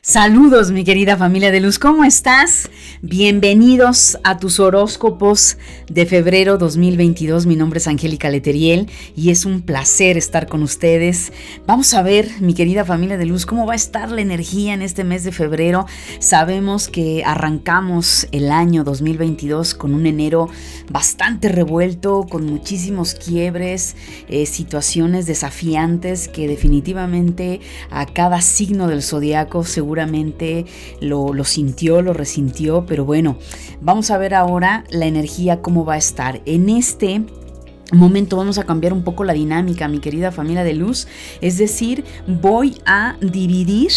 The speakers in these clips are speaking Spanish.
Saludos mi querida familia de luz, ¿cómo estás? Bienvenidos a tus horóscopos de febrero 2022. Mi nombre es Angélica Leteriel y es un placer estar con ustedes. Vamos a ver, mi querida familia de luz, cómo va a estar la energía en este mes de febrero. Sabemos que arrancamos el año 2022 con un enero bastante revuelto, con muchísimos quiebres, eh, situaciones desafiantes que definitivamente a cada signo del zodiaco seguro seguramente lo, sintió, lo resintió, pero bueno, vamos a ver ahora la energía cómo va a estar. En este momento vamos a cambiar un poco la dinámica, mi querida familia de luz. Es decir, voy a dividir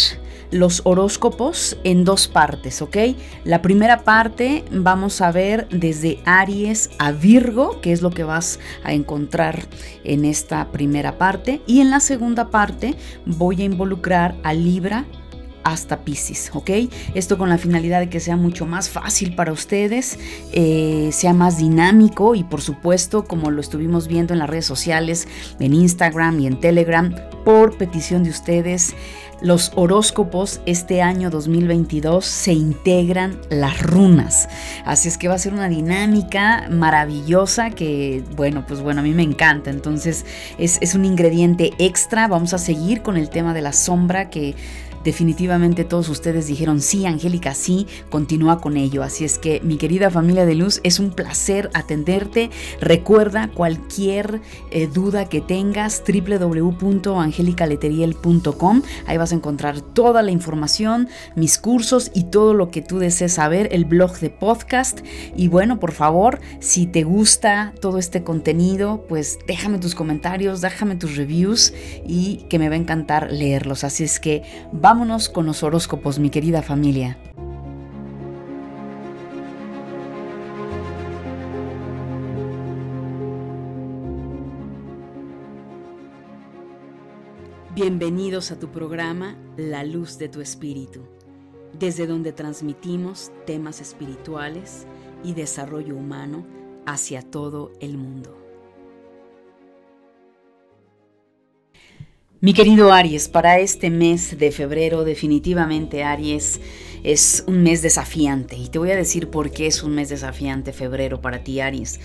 los horóscopos en dos partes, ¿ok? La primera parte vamos a ver desde Aries a Virgo, que es lo que vas a encontrar en esta primera parte. Y en la segunda parte voy a involucrar a Libra hasta Pisces, ¿ok? Esto con la finalidad de que sea mucho más fácil para ustedes, eh, sea más dinámico y por supuesto, como lo estuvimos viendo en las redes sociales, en Instagram y en Telegram, por petición de ustedes, los horóscopos este año 2022 se integran las runas. Así es que va a ser una dinámica maravillosa que, bueno, pues bueno, a mí me encanta. Entonces es, es un ingrediente extra. Vamos a seguir con el tema de la sombra que Definitivamente todos ustedes dijeron, sí, Angélica, sí, continúa con ello. Así es que mi querida familia de luz, es un placer atenderte. Recuerda cualquier eh, duda que tengas, www.angelicaleteriel.com. Ahí vas a encontrar toda la información, mis cursos y todo lo que tú desees saber, el blog de podcast. Y bueno, por favor, si te gusta todo este contenido, pues déjame tus comentarios, déjame tus reviews y que me va a encantar leerlos. Así es que vamos Vámonos con los horóscopos, mi querida familia. Bienvenidos a tu programa La Luz de tu Espíritu, desde donde transmitimos temas espirituales y desarrollo humano hacia todo el mundo. Mi querido Aries, para este mes de febrero definitivamente Aries es un mes desafiante y te voy a decir por qué es un mes desafiante febrero para ti Aries.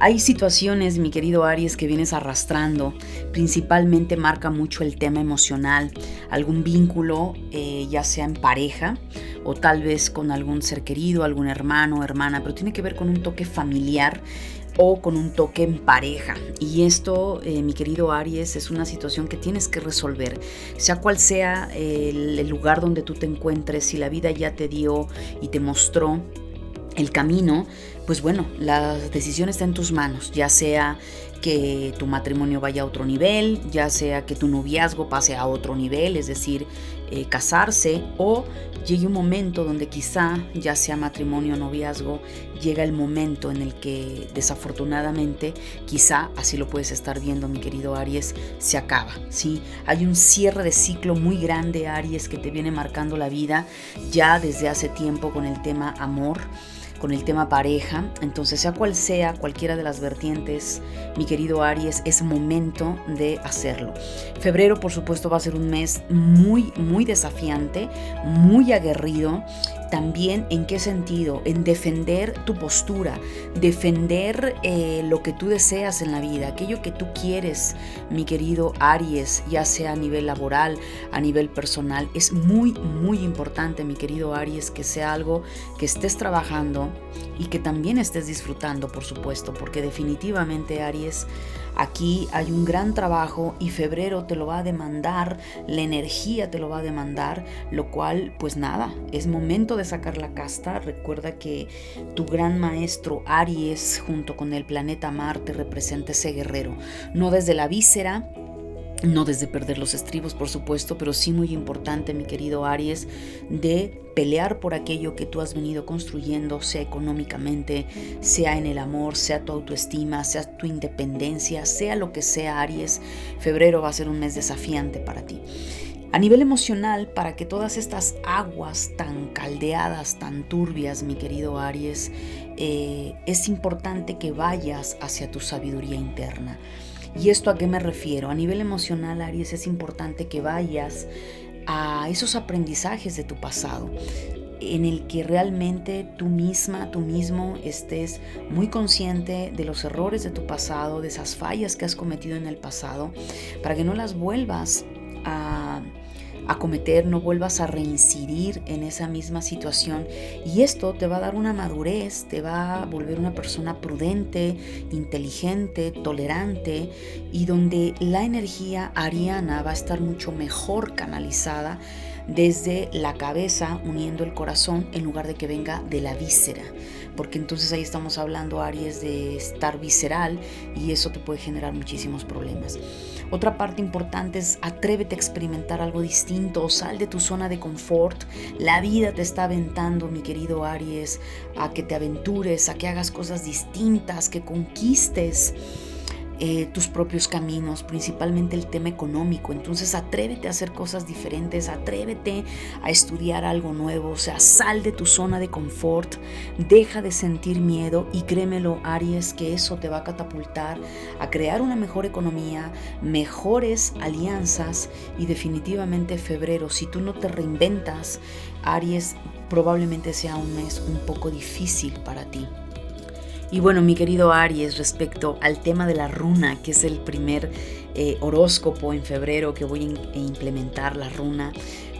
Hay situaciones, mi querido Aries, que vienes arrastrando, principalmente marca mucho el tema emocional, algún vínculo, eh, ya sea en pareja o tal vez con algún ser querido, algún hermano, hermana, pero tiene que ver con un toque familiar o con un toque en pareja. Y esto, eh, mi querido Aries, es una situación que tienes que resolver. Sea cual sea el, lugar donde tú te encuentres, si la vida ya te dio y te mostró el camino, pues bueno, la decisión está en tus manos, ya sea que tu matrimonio vaya a otro nivel, ya sea que tu noviazgo pase a otro nivel, es decir, eh, casarse, o llegue un momento donde quizá, ya sea matrimonio o noviazgo, llega el momento en el que desafortunadamente, quizá, así lo puedes estar viendo mi querido Aries, se acaba, ¿sí? Hay un cierre de ciclo muy grande, Aries, que te viene marcando la vida ya desde hace tiempo con el tema amor con el tema pareja. Entonces, sea cual sea, cualquiera de las vertientes, mi querido Aries, es momento de hacerlo. Febrero, por supuesto, va a ser un mes muy, muy desafiante, muy aguerrido también en qué sentido, en defender tu postura, defender eh, lo que tú deseas en la vida, aquello que tú quieres, mi querido Aries, ya sea a nivel laboral, a nivel personal. Es muy, muy importante, mi querido Aries, que sea algo que estés trabajando y que también estés disfrutando, por supuesto, porque definitivamente Aries Aquí hay un gran trabajo y febrero te lo va a demandar, la energía te lo va a demandar, lo cual pues nada, es momento de sacar la casta. Recuerda que tu gran maestro Aries junto con el planeta Marte representa ese guerrero, no desde la víscera, no desde perder los estribos, por supuesto, pero sí muy importante, mi querido Aries, de pelear por aquello que tú has venido construyendo, sea económicamente, sea en el amor, sea tu autoestima, sea tu independencia, sea lo que sea, Aries. Febrero va a ser un mes desafiante para ti. A nivel emocional, para que todas estas aguas tan caldeadas, tan turbias, mi querido Aries, eh, es importante que vayas hacia tu sabiduría interna. ¿Y esto a qué me refiero? A nivel emocional, Aries, es importante que vayas a esos aprendizajes de tu pasado en el que realmente tú misma, tú mismo estés muy consciente de los errores de tu pasado, de esas fallas que has cometido en el pasado, para que no las vuelvas a a cometer, no vuelvas a reincidir en esa misma situación. Y esto te va a dar una madurez, te va a volver una persona prudente, inteligente, tolerante y donde la energía ariana va a estar mucho mejor canalizada desde la cabeza uniendo el corazón en lugar de que venga de la víscera porque entonces ahí estamos hablando Aries de estar visceral y eso te puede generar muchísimos problemas. Otra parte importante es atrévete a experimentar algo distinto, sal de tu zona de confort. La vida te está aventando, mi querido Aries, a que te aventures, a que hagas cosas distintas, que conquistes eh, tus propios caminos, principalmente el tema económico. Entonces atrévete a hacer cosas diferentes, atrévete a estudiar algo nuevo, o sea, sal de tu zona de confort, deja de sentir miedo y créemelo, Aries, que eso te va a catapultar a crear una mejor economía, mejores alianzas y definitivamente febrero, si tú no te reinventas, Aries, probablemente sea un mes un poco difícil para ti. Y bueno, mi querido Aries, respecto al tema de la runa, que es el primer eh, horóscopo en febrero que voy a implementar, la runa,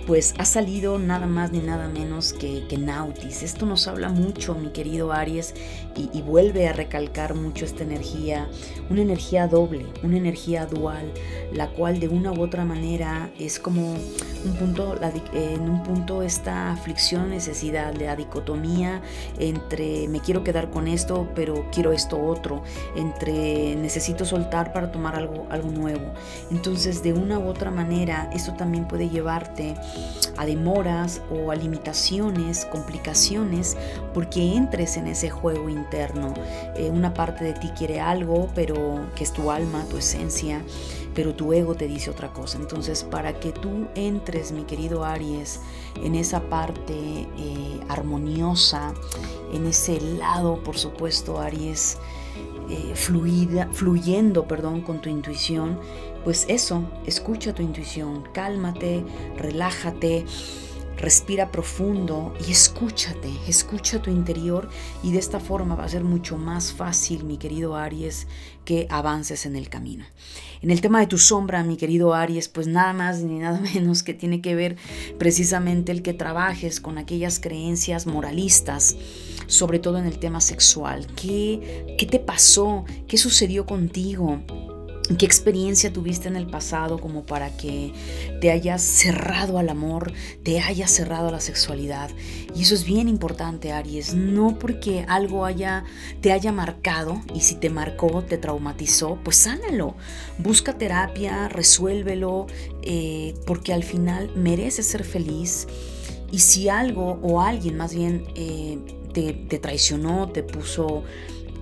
pues ha salido nada más ni nada menos que, que Nautis. Esto nos habla mucho, mi querido Aries, y, vuelve a recalcar mucho esta energía, una energía doble, una energía dual, la cual de una u otra manera es como un punto, en un punto esta aflicción, necesidad, la dicotomía entre me quiero quedar con esto, pero quiero esto otro, entre necesito soltar para tomar algo, algo nuevo. Entonces, de una u otra manera, eso también puede llevarte a demoras o a limitaciones, complicaciones, porque entres en ese juego interno. Eh, una parte de ti quiere algo, pero que es tu alma, tu esencia, pero tu ego te dice otra cosa. Entonces, para que tú entres, mi querido Aries, en esa parte eh, armoniosa, en ese lado, por supuesto, Aries, eh, fluida, fluyendo, perdón, con tu intuición, pues eso, escucha tu intuición, cálmate, relájate, respira profundo y escúchate, escucha tu interior y de esta forma va a ser mucho más fácil, mi querido Aries, que avances en el camino. En el tema de tu sombra, mi querido Aries, pues nada más ni nada menos que tiene que ver precisamente el que trabajes con aquellas creencias moralistas, sobre todo en el tema sexual. ¿Qué, qué te pasó? ¿Qué sucedió contigo? ¿Qué experiencia tuviste en el pasado como para que te hayas cerrado al amor, te hayas cerrado a la sexualidad? Y eso es bien importante, Aries, no porque algo haya, te haya marcado y si te marcó, te traumatizó, pues sánalo, busca terapia, resuélvelo, eh, porque al final mereces ser feliz. Y si algo o alguien más bien eh, te, traicionó, te puso,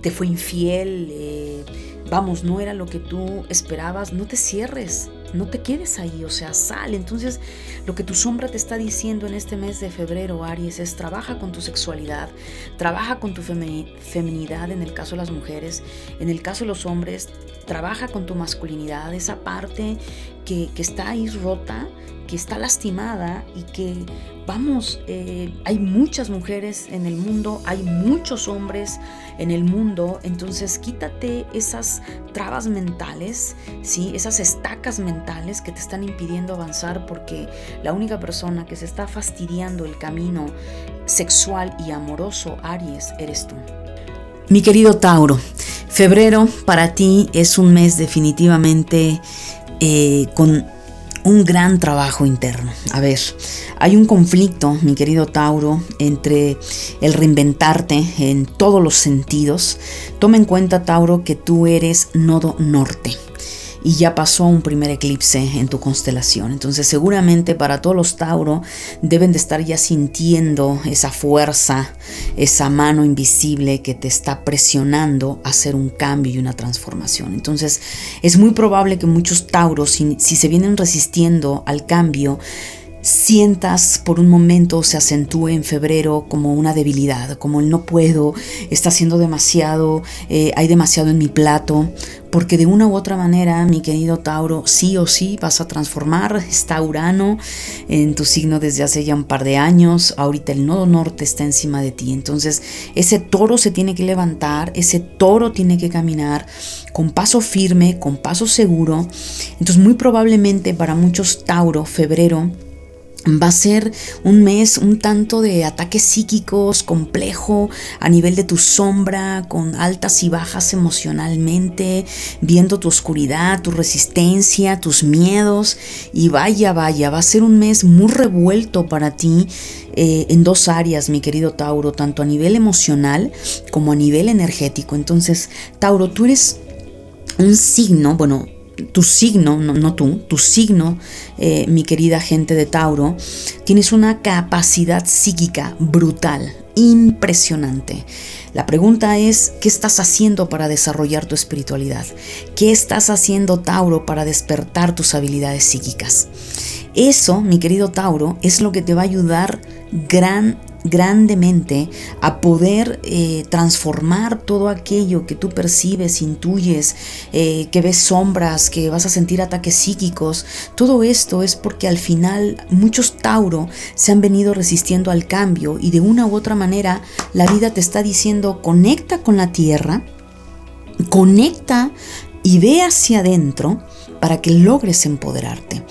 te fue infiel, eh, vamos, no era lo que tú esperabas, no te cierres, no te quedes ahí, o sea, sal. Entonces, lo que tu sombra te está diciendo en este mes de febrero, Aries, es trabaja con tu sexualidad, trabaja con tu feminidad en el caso de las mujeres, en el caso de los hombres, trabaja con tu masculinidad, esa parte que, está ahí rota, que está lastimada y que, vamos, eh, hay muchas mujeres en el mundo, hay muchos hombres en el mundo, entonces quítate esas trabas mentales, ¿sí? esas estacas mentales que te están impidiendo avanzar porque la única persona que se está fastidiando el camino sexual y amoroso, Aries, eres tú. Mi querido Tauro, febrero para ti es un mes definitivamente eh, con un gran trabajo interno. A ver, hay un conflicto, mi querido Tauro, entre el reinventarte en todos los sentidos. Toma en cuenta, Tauro, que tú eres nodo norte y ya pasó un primer eclipse en tu constelación. Entonces seguramente para todos los Tauro deben de estar ya sintiendo esa fuerza, esa mano invisible que te está presionando a hacer un cambio y una transformación. Entonces es muy probable que muchos Tauros, si, si se vienen resistiendo al cambio, sientas por un momento se acentúe en febrero como una debilidad, como el no puedo, está haciendo demasiado, eh, hay demasiado en mi plato, porque de una u otra manera, mi querido Tauro, sí o sí vas a transformar, está Urano en tu signo desde hace ya un par de años, ahorita el nodo norte está encima de ti, entonces ese toro se tiene que levantar, ese toro tiene que caminar con paso firme, con paso seguro, entonces muy probablemente para muchos Tauro, febrero, Va a ser un mes un tanto de ataques psíquicos, complejo, a nivel de tu sombra, con altas y bajas emocionalmente, viendo tu oscuridad, tu resistencia, tus miedos. Y vaya, vaya, va a ser un mes muy revuelto para ti eh, en dos áreas, mi querido Tauro, tanto a nivel emocional como a nivel energético. Entonces, Tauro, tú eres un signo, bueno, tu signo, no, tú, tu signo, eh, mi querida gente de Tauro, tienes una capacidad psíquica brutal, impresionante. La pregunta es, ¿qué estás haciendo para desarrollar tu espiritualidad? ¿Qué estás haciendo, Tauro, para despertar tus habilidades psíquicas? Eso, mi querido Tauro, es lo que te va a ayudar gran grandemente a poder eh, transformar todo aquello que tú percibes, intuyes, eh, que ves sombras, que vas a sentir ataques psíquicos. Todo esto es porque al final muchos Tauro se han venido resistiendo al cambio y de una u otra manera la vida te está diciendo conecta con la tierra, conecta y ve hacia adentro para que logres empoderarte.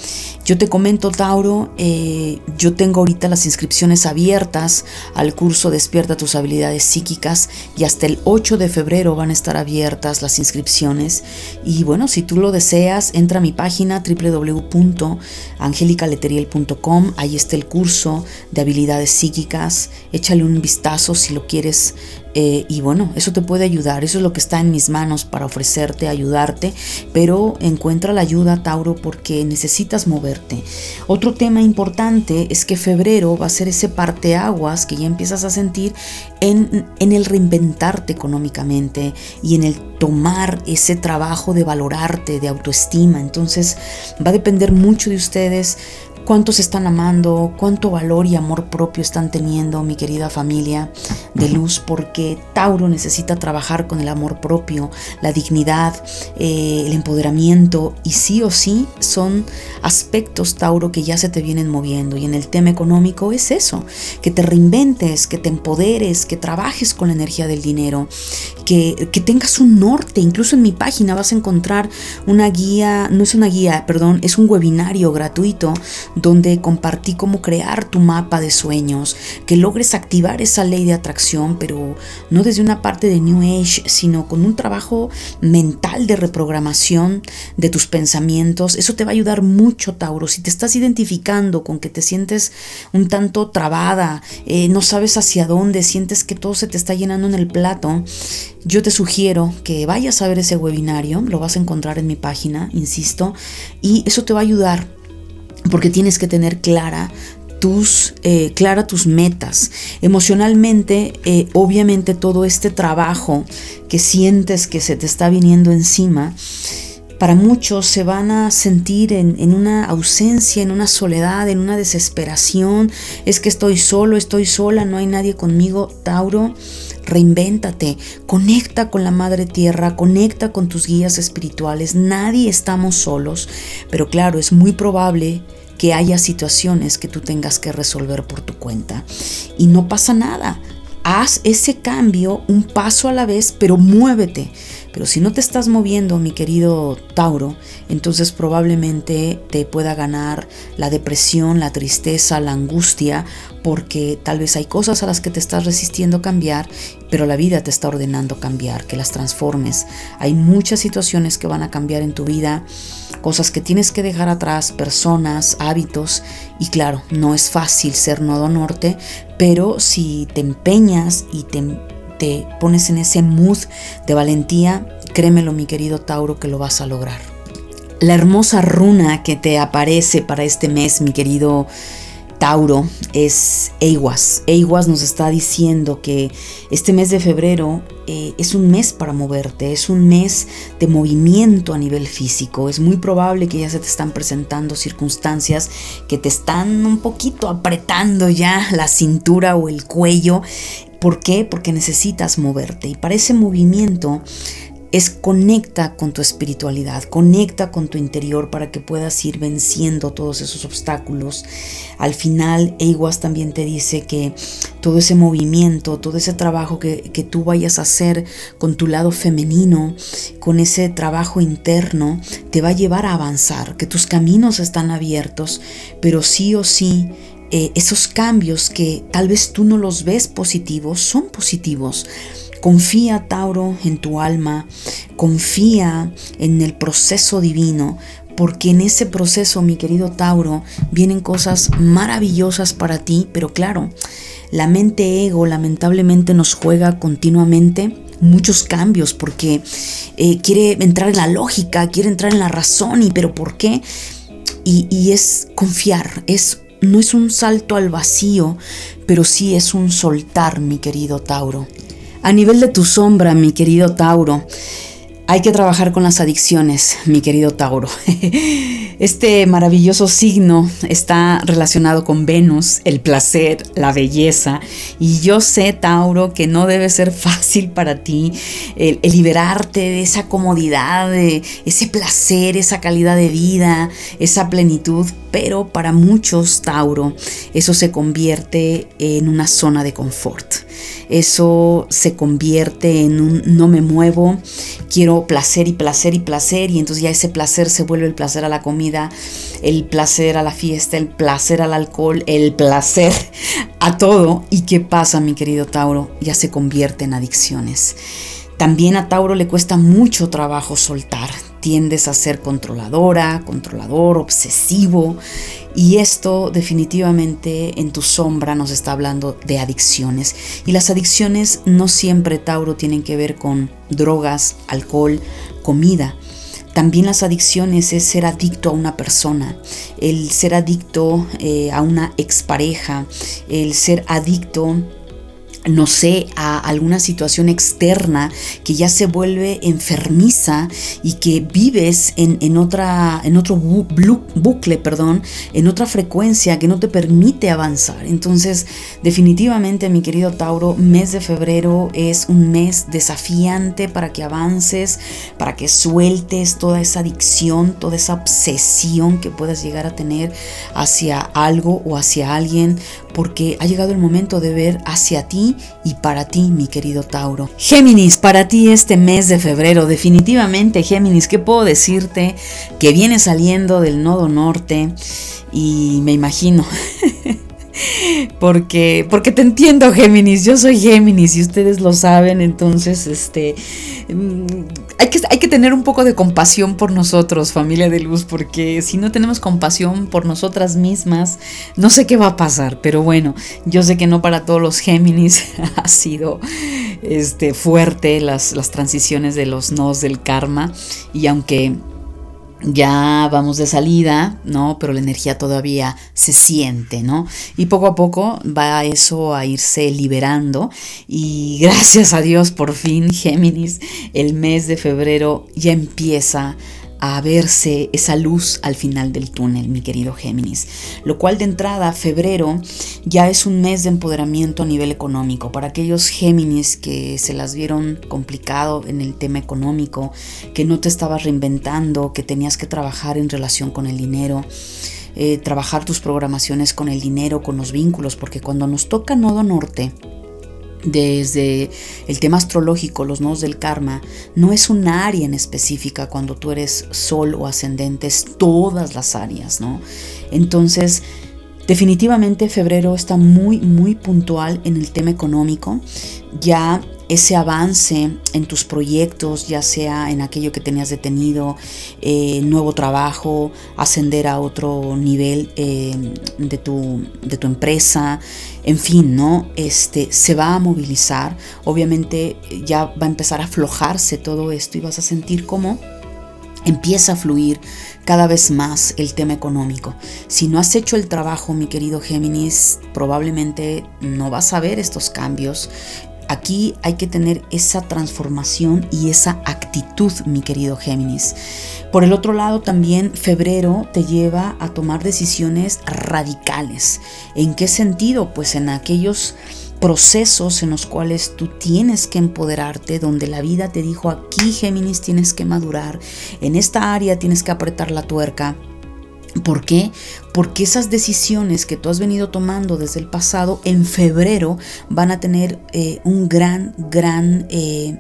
Yo te comento, Tauro, eh, yo tengo ahorita las inscripciones abiertas al curso Despierta tus habilidades psíquicas y hasta el 8 de febrero van a estar abiertas las inscripciones. Y bueno, si tú lo deseas, entra a mi página www.angelicaleteriel.com, ahí está el curso de habilidades psíquicas, échale un vistazo si lo quieres eh, y bueno, eso te puede ayudar, eso es lo que está en mis manos para ofrecerte, ayudarte, pero encuentra la ayuda, Tauro, porque necesitas moverte. Otro tema importante es que febrero va a ser ese parteaguas que ya empiezas a sentir en, en el reinventarte económicamente y en el tomar ese trabajo de valorarte, de autoestima. Entonces va a depender mucho de ustedes cuánto se están amando, cuánto valor y amor propio están teniendo mi querida familia de luz, porque Tauro necesita trabajar con el amor propio, la dignidad, eh, el empoderamiento y sí o sí son aspectos Tauro que ya se te vienen moviendo y en el tema económico es eso, que te reinventes, que te empoderes, que trabajes con la energía del dinero, que, que tengas un norte, incluso en mi página vas a encontrar una guía, no es una guía, perdón, es un webinario gratuito donde compartí cómo crear tu mapa de sueños, que logres activar esa ley de atracción, pero no desde una parte de New Age, sino con un trabajo mental de reprogramación de tus pensamientos. Eso te va a ayudar mucho, Tauro. Si te estás identificando con que te sientes un tanto trabada, eh, no sabes hacia dónde, sientes que todo se te está llenando en el plato, yo te sugiero que vayas a ver ese webinario, lo vas a encontrar en mi página, insisto, y eso te va a ayudar porque tienes que tener clara tus, eh, clara tus metas. Emocionalmente, eh, obviamente todo este trabajo que sientes que se te está viniendo encima, para muchos se van a sentir en, en, una ausencia, en una soledad, en una desesperación. Es que estoy solo, estoy sola, no hay nadie conmigo. Tauro, reinvéntate, conecta con la Madre Tierra, conecta con tus guías espirituales. Nadie estamos solos, pero claro, es muy probable que haya situaciones que tú tengas que resolver por tu cuenta. Y no pasa nada. Haz ese cambio un paso a la vez, pero muévete. Pero si no te estás moviendo, mi querido Tauro, entonces probablemente te pueda ganar la depresión, la tristeza, la angustia, porque tal vez hay cosas a las que te estás resistiendo cambiar, pero la vida te está ordenando cambiar, que las transformes. Hay muchas situaciones que van a cambiar en tu vida, cosas que tienes que dejar atrás, personas, hábitos, y claro, no es fácil ser nodo norte, pero si te empeñas y te pones en ese mood de valentía, créemelo mi querido Tauro que lo vas a lograr. La hermosa runa que te aparece para este mes, mi querido Tauro es Eiguas. Eiguas nos está diciendo que este mes de febrero eh, es un mes para moverte, es un mes de movimiento a nivel físico. Es muy probable que ya se te están presentando circunstancias que te están un poquito apretando ya la cintura o el cuello. ¿Por qué? Porque necesitas moverte. Y para ese movimiento es conecta con tu espiritualidad, conecta con tu interior para que puedas ir venciendo todos esos obstáculos. Al final, Eiguas también te dice que todo ese movimiento, todo ese trabajo que, que tú vayas a hacer con tu lado femenino, con ese trabajo interno, te va a llevar a avanzar, que tus caminos están abiertos, pero sí o sí eh, esos cambios que tal vez tú no los ves positivos, son positivos Confía, Tauro, en tu alma, confía en el proceso divino, porque en ese proceso, mi querido Tauro, vienen cosas maravillosas para ti, pero claro, la mente ego lamentablemente nos juega continuamente muchos cambios porque eh, quiere entrar en la lógica, quiere entrar en la razón y pero ¿por qué? Y, y es confiar, es no es un salto al vacío, pero sí es un soltar, mi querido Tauro. A nivel de tu sombra, mi querido Tauro, hay que trabajar con las adicciones, mi querido Tauro. Este maravilloso signo está relacionado con Venus, el placer, la belleza. Y yo sé, Tauro, que no debe ser fácil para ti el, liberarte de esa comodidad, de ese placer, esa calidad de vida, esa plenitud. Pero para muchos, Tauro, eso se convierte en una zona de confort eso se convierte en un no me muevo, quiero placer y placer y placer y entonces ya ese placer se vuelve el placer a la comida, el placer a la fiesta, el placer al alcohol, el placer a todo. ¿Y qué pasa, mi querido Tauro? Ya se convierte en adicciones. También a Tauro le cuesta mucho trabajo soltar. Tiendes a ser controladora, controlador, obsesivo y esto definitivamente en tu sombra nos está hablando de adicciones. Y las adicciones no siempre, Tauro, tienen que ver con drogas, alcohol, comida. También las adicciones es ser adicto a una persona, el ser adicto eh, a una expareja, el ser adicto no sé, a alguna situación externa que ya se vuelve enfermiza y que vives en, otra, en otro bucle, perdón, en otra frecuencia que no te permite avanzar. Entonces, definitivamente, mi querido Tauro, mes de febrero es un mes desafiante para que avances, para que sueltes toda esa adicción, toda esa obsesión que puedas llegar a tener hacia algo o hacia alguien, porque ha llegado el momento de ver hacia ti y para ti, mi querido Tauro. Géminis, para ti este mes de febrero, definitivamente Géminis, ¿qué puedo decirte? Que viene saliendo del nodo norte y me imagino porque, porque te entiendo, Géminis. Yo soy Géminis y ustedes lo saben. Entonces, este. Mm, hay que, hay que tener un poco de compasión por nosotros, familia de luz, porque si no tenemos compasión por nosotras mismas, no sé qué va a pasar. Pero bueno, yo sé que no para todos los Géminis ha sido este, fuerte las, las transiciones de los nodos del karma. Y aunque ya vamos de salida, ¿no? Pero la energía todavía se siente, ¿no? Y poco a poco va eso a irse liberando y gracias a Dios por fin, Géminis, el mes de febrero ya empieza a verse esa luz al final del túnel, mi querido Géminis. Lo cual de entrada, febrero ya es un mes de empoderamiento a nivel económico. Para aquellos Géminis que se las vieron complicado en el tema económico, que no te estabas reinventando, que tenías que trabajar en relación con el dinero. Eh, trabajar tus programaciones con el dinero, con los vínculos, porque cuando nos toca nodo norte, desde el tema astrológico, los nodos del karma, no es un área en específica cuando tú eres sol o ascendente, es todas las áreas, ¿no? Entonces, definitivamente febrero está muy, muy puntual en el tema económico. Ya ese avance en tus proyectos, ya sea en aquello que tenías detenido, eh, nuevo trabajo, ascender a otro nivel eh, de, tu, de tu empresa, en fin, ¿no? Este, se va a movilizar, obviamente ya va a empezar a aflojarse todo esto y vas a sentir como empieza a fluir cada vez más el tema económico. Si no has hecho el trabajo, mi querido Géminis, probablemente no vas a ver estos cambios. Aquí hay que tener esa transformación y esa actitud, mi querido Géminis. Por el otro lado, también febrero te lleva a tomar decisiones radicales. ¿En qué sentido? Pues en aquellos procesos en los cuales tú tienes que empoderarte, donde la vida te dijo aquí Géminis tienes que madurar, en esta área tienes que apretar la tuerca. ¿Por qué? Porque esas decisiones que tú has venido tomando desde el pasado en febrero van a tener eh, un gran, gran... Eh,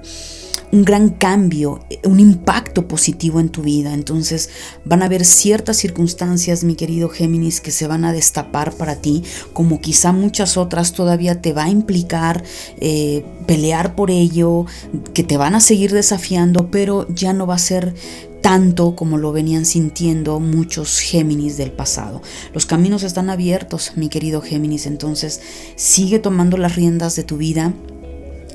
un gran cambio, un impacto positivo en tu vida. Entonces van a haber ciertas circunstancias, mi querido Géminis, que se van a destapar para ti, como quizá muchas otras todavía te va a implicar eh, pelear por ello, que te van a seguir desafiando, pero ya no va a ser tanto como lo venían sintiendo muchos Géminis del pasado. Los caminos están abiertos, mi querido Géminis, entonces sigue tomando las riendas de tu vida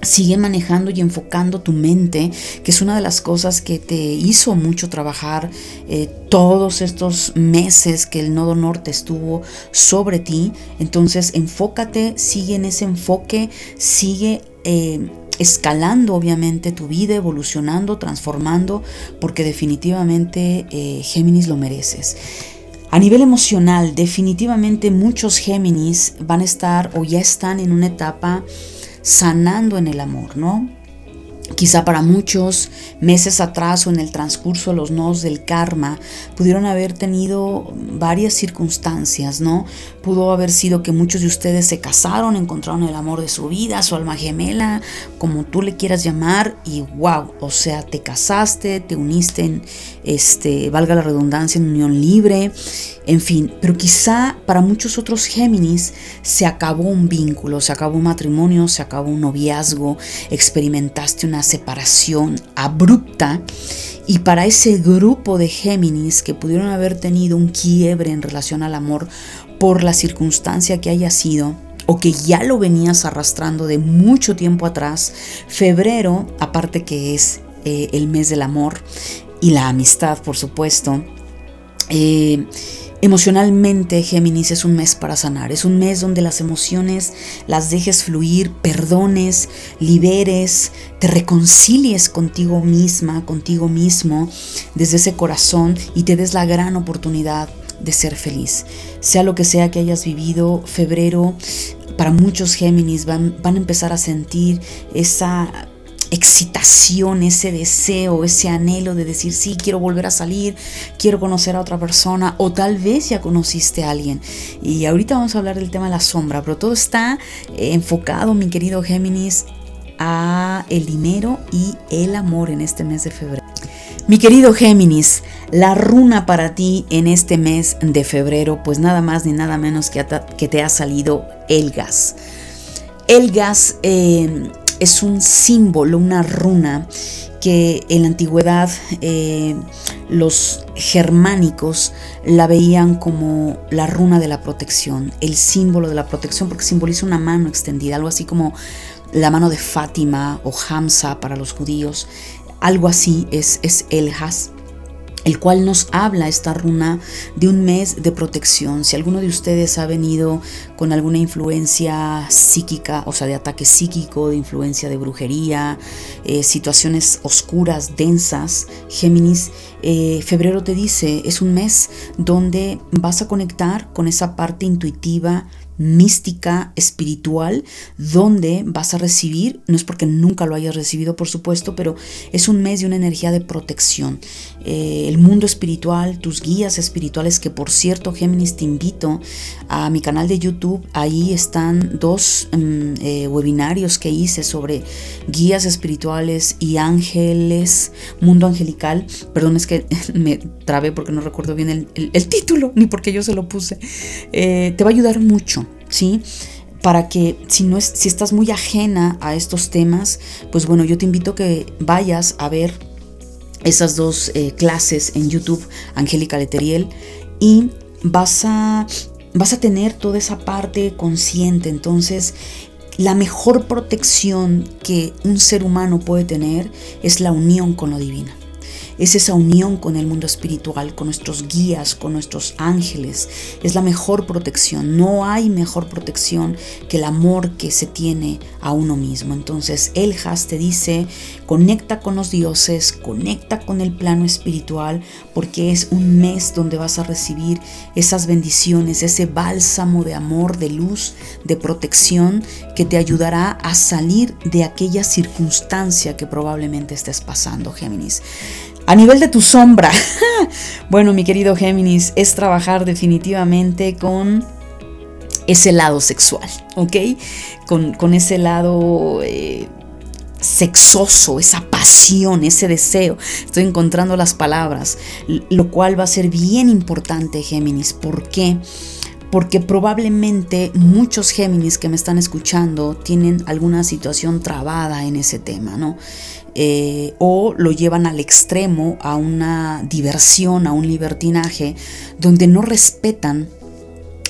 Sigue manejando y enfocando tu mente, que es una de las cosas que te hizo mucho trabajar eh, todos estos meses que el nodo norte estuvo sobre ti. Entonces enfócate, sigue en ese enfoque, sigue eh, escalando obviamente tu vida, evolucionando, transformando, porque definitivamente eh, Géminis lo mereces. A nivel emocional, definitivamente muchos Géminis van a estar o ya están en una etapa sanando en el amor, ¿no? Quizá para muchos meses atrás o en el transcurso de los nodos del karma pudieron haber tenido varias circunstancias, ¿no? Pudo haber sido que muchos de ustedes se casaron, encontraron el amor de su vida, su alma gemela, como tú le quieras llamar, y wow, o sea, te casaste, te uniste en, este, valga la redundancia, en unión libre, en fin, pero quizá para muchos otros Géminis se acabó un vínculo, se acabó un matrimonio, se acabó un noviazgo, experimentaste una separación abrupta y para ese grupo de Géminis que pudieron haber tenido un quiebre en relación al amor por la circunstancia que haya sido, o que ya lo venías arrastrando de mucho tiempo atrás, febrero, aparte que es eh, el mes del amor y la amistad, por supuesto, eh, Emocionalmente, Géminis es un mes para sanar, es un mes donde las emociones las dejes fluir, perdones, liberes, te reconcilies contigo misma, contigo mismo, desde ese corazón y te des la gran oportunidad de ser feliz. Sea lo que sea que hayas vivido, febrero, para muchos Géminis van, van a empezar a sentir esa excitación, ese deseo, ese anhelo de decir, sí, quiero volver a salir, quiero conocer a otra persona, o tal vez ya conociste a alguien. Y ahorita vamos a hablar del tema de la sombra, pero todo está eh, enfocado, mi querido Géminis, a el dinero y el amor en este mes de febrero. Mi querido Géminis, la runa para ti en este mes de febrero, pues nada más ni nada menos que, que te ha salido el gas. El gas eh, es un símbolo, una runa que en la antigüedad eh, los germánicos la veían como la runa de la protección, el símbolo de la protección porque simboliza una mano extendida, algo así como la mano de Fátima o Hamza para los judíos, algo así es, es el Has el cual nos habla esta runa de un mes de protección. Si alguno de ustedes ha venido con alguna influencia psíquica, o sea, de ataque psíquico, de influencia de brujería, eh, situaciones oscuras, densas, Géminis, eh, febrero te dice, es un mes donde vas a conectar con esa parte intuitiva, mística, espiritual, donde vas a recibir, no es porque nunca lo hayas recibido, por supuesto, pero es un mes de una energía de protección. Eh, el mundo espiritual, tus guías espirituales, que por cierto, Géminis, te invito a mi canal de YouTube, ahí están dos mm, eh, webinarios que hice sobre guías espirituales y ángeles, mundo angelical, perdón, es que me trabé porque no recuerdo bien el, título, ni porque yo se lo puse, eh, te va a ayudar mucho ¿sí? Para que si, no es, si estás muy ajena a estos temas, pues bueno, yo te invito a que vayas a ver esas dos eh, clases en YouTube, Angélica Leteriel, y vas a, vas a tener toda esa parte consciente. Entonces, la mejor protección que un ser humano puede tener es la unión con lo divino. es esa unión con el mundo espiritual, con nuestros guías, con nuestros ángeles. Es la mejor protección. No hay mejor protección que el amor que se tiene a uno mismo. Entonces, Eljas te dice, conecta con los dioses, conecta con el plano espiritual, porque es un mes donde vas a recibir esas bendiciones, ese bálsamo de amor, de luz, de protección que te ayudará a salir de aquella circunstancia que probablemente estés pasando, Géminis. A nivel de tu sombra, bueno, mi querido Géminis, es trabajar definitivamente con ese lado sexual, ¿ok? Con, ese lado eh, sexoso, esa pasión, ese deseo. Estoy encontrando las palabras, lo cual va a ser bien importante, Géminis. ¿Por qué? Porque probablemente muchos Géminis que me están escuchando tienen alguna situación trabada en ese tema, ¿no? Eh, o lo llevan al extremo, a una diversión, a un libertinaje, donde no respetan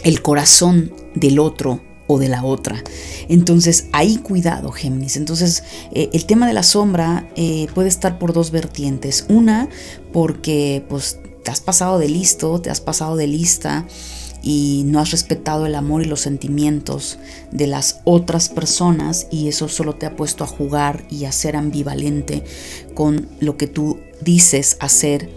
el corazón del otro o de la otra. Entonces, ahí cuidado, Géminis. Entonces, eh, el tema de la sombra eh, puede estar por dos vertientes. Una, porque pues te has pasado de listo, te has pasado de lista y no has respetado el amor y los sentimientos de las otras personas y eso solo te ha puesto a jugar y a ser ambivalente con lo que tú dices hacer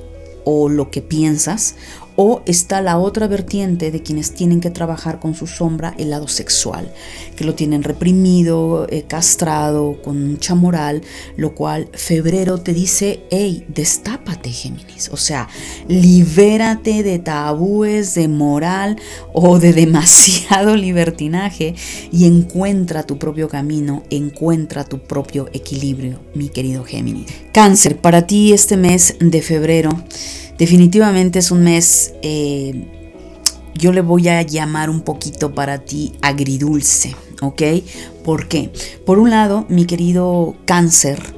o lo que piensas o está la otra vertiente de quienes tienen que trabajar con su sombra, el lado sexual, que lo tienen reprimido, eh, castrado, con mucha moral, lo cual febrero te dice, hey, destápate Géminis, o sea, libérate de tabúes, de moral o de demasiado libertinaje y encuentra tu propio camino, encuentra tu propio equilibrio, mi querido Géminis. Cáncer, para ti este mes de febrero, Definitivamente es un mes, eh, yo le voy a llamar un poquito para ti agridulce, ¿ok? ¿Por qué? Por un lado, mi querido cáncer,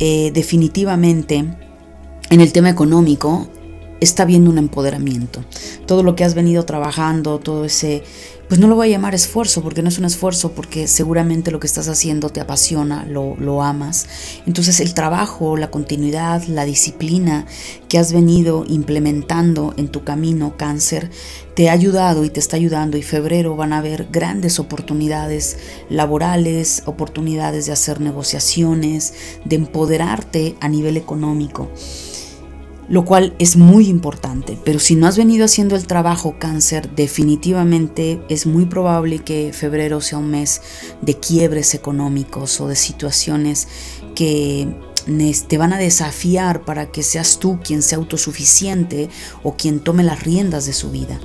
eh, definitivamente en el tema económico está viendo un empoderamiento. Todo lo que has venido trabajando, todo ese pues no lo voy a llamar esfuerzo, porque no es un esfuerzo, porque seguramente lo que estás haciendo te apasiona, lo, lo amas. Entonces el trabajo, la continuidad, la disciplina que has venido implementando en tu camino cáncer, te ha ayudado y te está ayudando y febrero van a haber grandes oportunidades laborales, oportunidades de hacer negociaciones, de empoderarte a nivel económico lo cual es muy importante. Pero si no has venido haciendo el trabajo cáncer, definitivamente es muy probable que febrero sea un mes de quiebres económicos o de situaciones que te van a desafiar para que seas tú quien sea autosuficiente o quien tome las riendas de su vida.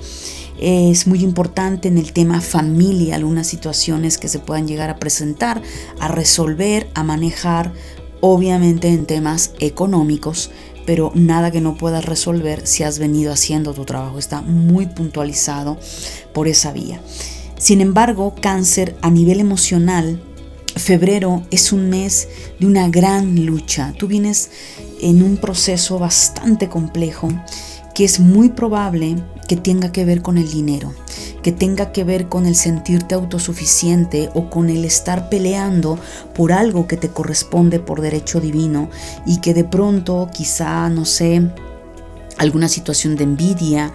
Es muy importante en el tema familia algunas situaciones que se puedan llegar a presentar, a resolver, a manejar, obviamente en temas económicos, pero nada que no puedas resolver si has venido haciendo tu trabajo. Está muy puntualizado por esa vía. Sin embargo, cáncer a nivel emocional, febrero es un mes de una gran lucha. Tú vienes en un proceso bastante complejo que es muy probable que tenga que ver con el dinero que tenga que ver con el sentirte autosuficiente o con el estar peleando por algo que te corresponde por derecho divino y que de pronto quizá, no sé, alguna situación de envidia,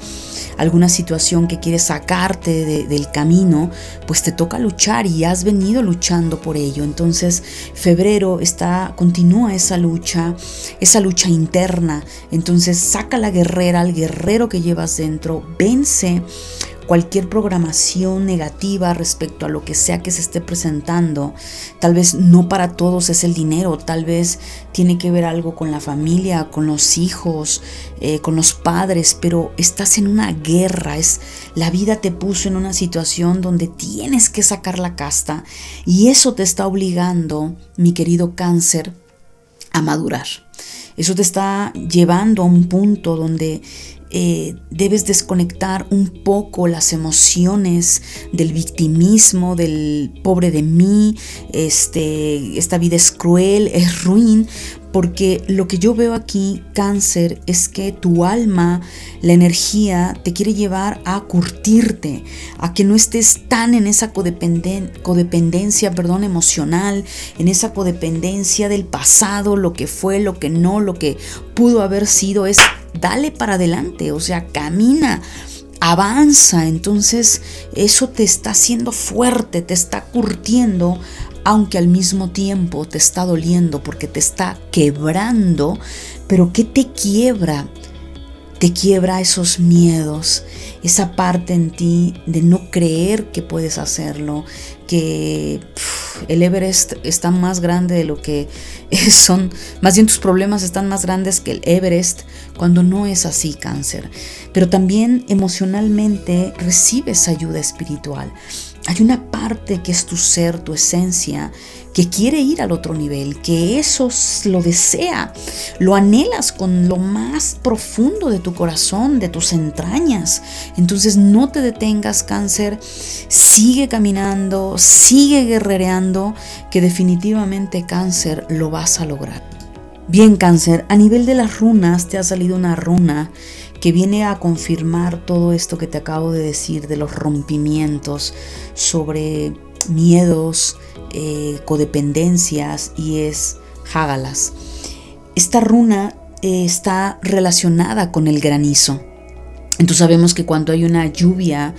alguna situación que quiere sacarte del camino, pues te toca luchar y has venido luchando por ello. Entonces, febrero está continúa esa lucha, esa lucha interna. Entonces, saca la guerrera, al guerrero que llevas dentro, vence cualquier programación negativa respecto a lo que sea que se esté presentando. Tal vez no para todos es el dinero, tal vez tiene que ver algo con la familia, con los hijos, eh, con los padres, pero estás en una guerra, es la vida te puso en una situación donde tienes que sacar la casta y eso te está obligando, mi querido cáncer, a madurar. Eso te está llevando a un punto donde eh, debes desconectar un poco las emociones del victimismo, del pobre de mí, este, esta vida es cruel, es ruin, porque lo que yo veo aquí, cáncer, es que tu alma, la energía, te quiere llevar a curtirte, a que no estés tan en esa codependencia perdón, emocional, en esa codependencia del pasado, lo que fue, lo que no, lo que pudo haber sido, es dale para adelante, o sea, camina, avanza. Entonces eso te está haciendo fuerte, te está curtiendo aunque al mismo tiempo te está doliendo porque te está quebrando, pero ¿qué te quiebra? Te quiebra esos miedos, esa parte en ti de no creer que puedes hacerlo, que el Everest está más grande de lo que son, más bien tus problemas están más grandes que el Everest, cuando no es así cáncer. Pero también emocionalmente recibes ayuda espiritual. Hay una parte que es tu ser, tu esencia, que quiere ir al otro nivel, que eso lo desea, lo anhelas con lo más profundo de tu corazón, de tus entrañas. Entonces no te detengas, cáncer, sigue caminando, sigue guerrereando, que definitivamente cáncer lo vas a lograr. Bien, cáncer, a nivel de las runas te ha salido una runa que viene a confirmar todo esto que te acabo de decir de los rompimientos sobre miedos, eh, codependencias y es Hagalas. Esta runa eh, está relacionada con el granizo. Entonces sabemos que cuando hay una lluvia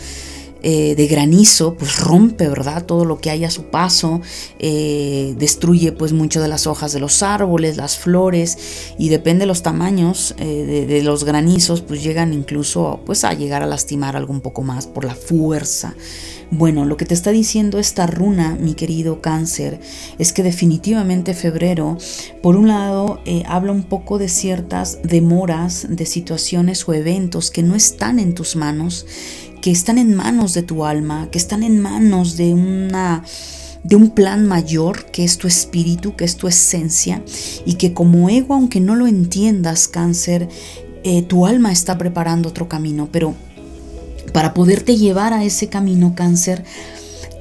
eh, de granizo, pues rompe, ¿verdad? Todo lo que hay a su paso, eh, destruye pues mucho de las hojas de los árboles, las flores, y depende de los tamaños eh, de, los granizos, pues llegan incluso pues a llegar a lastimar algo un poco más por la fuerza. Bueno, lo que te está diciendo esta runa, mi querido cáncer, es que definitivamente febrero, por un lado, habla un poco de ciertas demoras de situaciones o eventos que no están en tus manos que están en manos de tu alma, que están en manos de una de un plan mayor que es tu espíritu, que es tu esencia, y que como ego, aunque no lo entiendas, cáncer, eh, tu alma está preparando otro camino, pero para poderte llevar a ese camino, cáncer,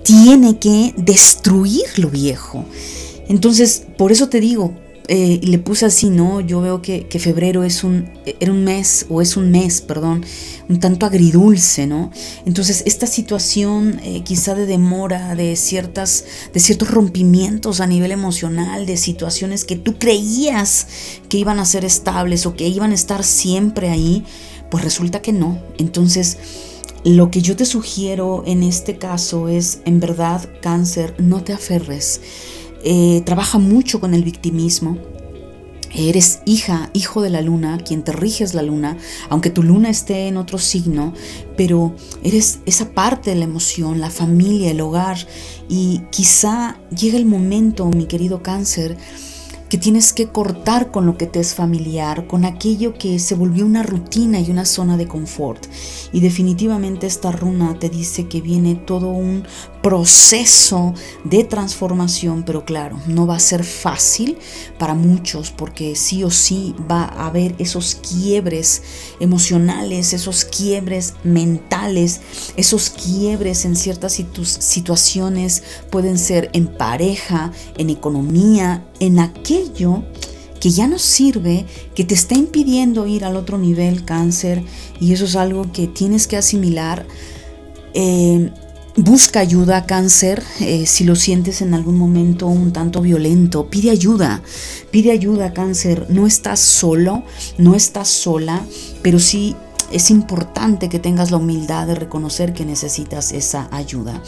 tiene que destruir lo viejo. Entonces, por eso te digo, eh, le puse así, ¿no? Yo veo que, febrero es un, era un mes, o es un mes, perdón, un tanto agridulce, ¿no? Entonces, esta situación eh, quizá de demora, de, ciertas, de ciertos rompimientos a nivel emocional, de situaciones que tú creías que iban a ser estables o que iban a estar siempre ahí, pues resulta que no. Entonces, lo que yo te sugiero en este caso es, en verdad, cáncer, no te aferres. Eh, trabaja mucho con el victimismo. Eres hija, hijo de la luna, quien te rige es la luna, aunque tu luna esté en otro signo, pero eres esa parte de la emoción, la familia, el hogar. Y quizá llega el momento, mi querido cáncer, que tienes que cortar con lo que te es familiar, con aquello que se volvió una rutina y una zona de confort. Y definitivamente esta runa te dice que viene todo un proceso de transformación, pero claro, no va a ser fácil para muchos porque sí o sí va a haber esos quiebres emocionales, esos quiebres mentales, esos quiebres en ciertas situaciones, pueden ser en pareja, en economía, en aquello que ya no sirve, que te está impidiendo ir al otro nivel cáncer y eso es algo que tienes que asimilar. Eh, Busca ayuda, cáncer, eh, si lo sientes en algún momento un tanto violento, pide ayuda, pide ayuda, cáncer, no estás solo, no estás sola, pero sí es importante que tengas la humildad de reconocer que necesitas esa ayuda.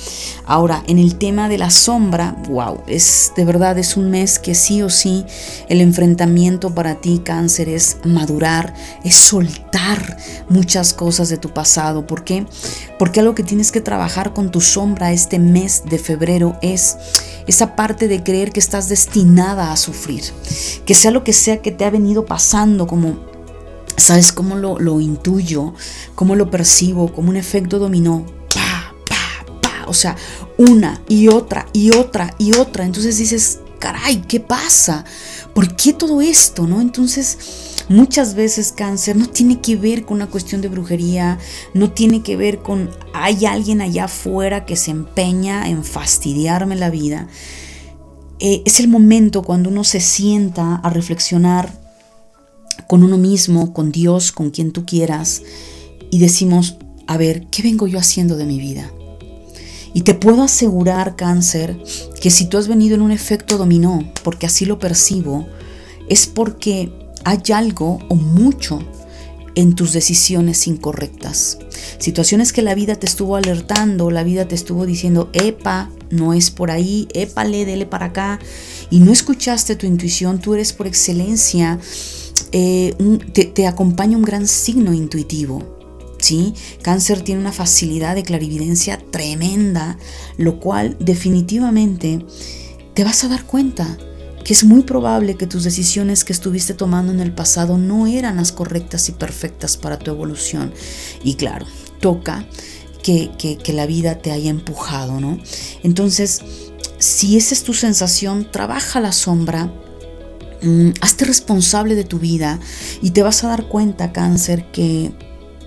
Ahora, en el tema de la sombra, wow, es de verdad es un mes que sí o sí el enfrentamiento para ti cáncer es madurar, es soltar muchas cosas de tu pasado. ¿Por qué? Porque algo que tienes que trabajar con tu sombra este mes de febrero es esa parte de creer que estás destinada a sufrir, que sea lo que sea que te ha venido pasando como ¿Sabes cómo lo, intuyo? ¿Cómo lo percibo? Como un efecto dominó. Pa, pa, pa. O sea, una y otra y otra y otra. Entonces dices, caray, ¿qué pasa? ¿Por qué todo esto? ¿No? Entonces, Muchas veces cáncer no tiene que ver con una cuestión de brujería, no tiene que ver con hay alguien allá afuera que se empeña en fastidiarme la vida. Eh, es el momento cuando uno se sienta a reflexionar con uno mismo, con Dios, con quien tú quieras, y decimos, a ver, ¿qué vengo yo haciendo de mi vida? Y te puedo asegurar, cáncer, que si tú has venido en un efecto dominó, porque así lo percibo, es porque hay algo o mucho en tus decisiones incorrectas. Situaciones que la vida te estuvo alertando, la vida te estuvo diciendo, epa, no es por ahí, épale, dele para acá, y no escuchaste tu intuición, tú eres por excelencia, eh, te, acompaña un gran signo intuitivo. ¿Sí? Cáncer tiene una facilidad de clarividencia tremenda, lo cual definitivamente te vas a dar cuenta que es muy probable que tus decisiones que estuviste tomando en el pasado no eran las correctas y perfectas para tu evolución. Y claro, toca que, la vida te haya empujado, ¿no? Entonces, si esa es tu sensación, trabaja la sombra, mm, hazte responsable de tu vida y te vas a dar cuenta, cáncer, que,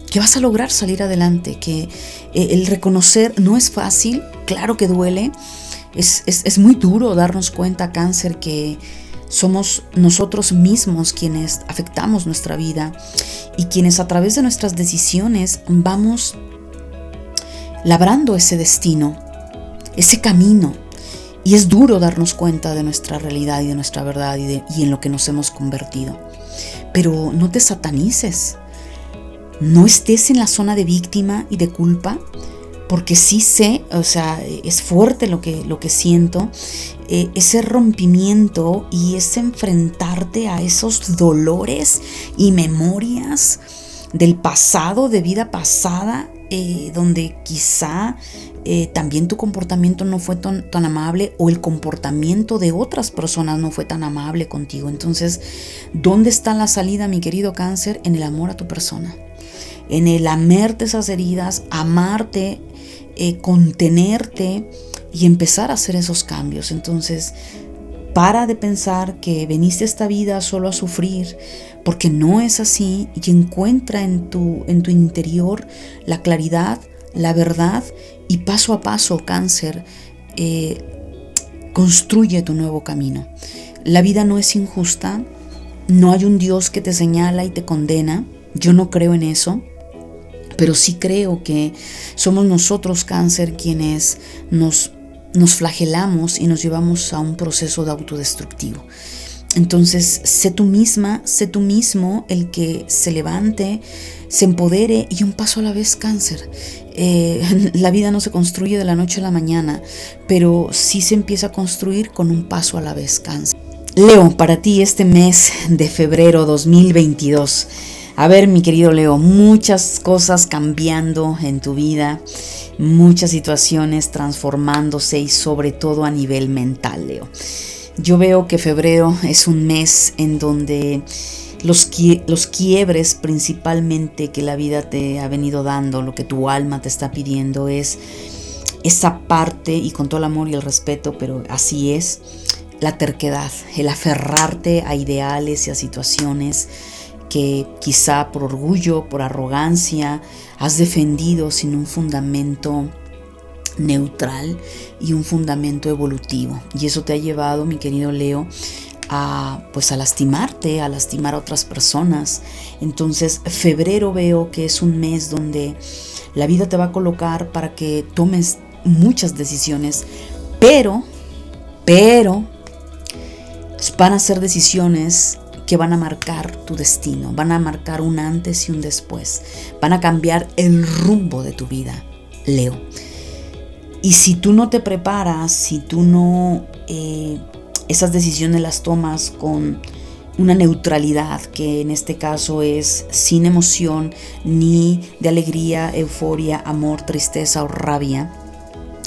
que vas a lograr salir adelante, que eh, el reconocer no es fácil, claro que duele, es, muy duro darnos cuenta, cáncer, que somos nosotros mismos quienes afectamos nuestra vida y quienes a través de nuestras decisiones vamos labrando ese destino, ese camino. Y es duro darnos cuenta de nuestra realidad y de nuestra verdad y, y en lo que nos hemos convertido. Pero no te satanices. No estés en la zona de víctima y de culpa porque sí sé, o sea, es fuerte lo que, lo que siento, eh, ese rompimiento y ese enfrentarte a esos dolores y memorias del pasado, de vida pasada, eh, donde quizá eh, también tu comportamiento no fue tan, amable o el comportamiento de otras personas no fue tan amable contigo. Entonces, ¿dónde está la salida, mi querido cáncer? En el amor a tu persona. En el amarte esas heridas, amarte eh, contenerte y empezar a hacer esos cambios. Entonces, para de pensar que veniste a esta vida solo a sufrir, porque no es así y encuentra en tu, en tu interior la claridad, la verdad y paso a paso, cáncer, eh, construye tu nuevo camino. La vida no es injusta, no hay un Dios que te señala y te condena, yo no creo en eso pero sí creo que somos nosotros cáncer quienes nos, nos flagelamos y nos llevamos a un proceso de autodestructivo. Entonces, sé tú misma, sé tú mismo el que se levante, se empodere y un paso a la vez cáncer. Eh, la vida no se construye de la noche a la mañana, pero sí se empieza a construir con un paso a la vez cáncer. Leo, para ti este mes de febrero 2022 a ver, mi querido Leo, muchas cosas cambiando en tu vida, muchas situaciones transformándose y sobre todo a nivel mental, Leo. Yo veo que febrero es un mes en donde los, los quiebres principalmente que la vida te ha venido dando, lo que tu alma te está pidiendo es esa parte y con todo el amor y el respeto, pero así es, la terquedad, el aferrarte a ideales y a situaciones que quizá por orgullo, por arrogancia, has defendido sin un fundamento neutral y un fundamento evolutivo. Y eso te ha llevado, mi querido Leo, a pues a lastimarte, a lastimar a otras personas. Entonces, febrero veo que es un mes donde la vida te va a colocar para que tomes muchas decisiones, pero pero van a ser decisiones que van a marcar tu destino, van a marcar un antes y un después, van a cambiar el rumbo de tu vida, Leo. Y si tú no te preparas, si tú no eh, esas decisiones las tomas con una neutralidad, que en este caso es sin emoción, ni de alegría, euforia, amor, tristeza o rabia,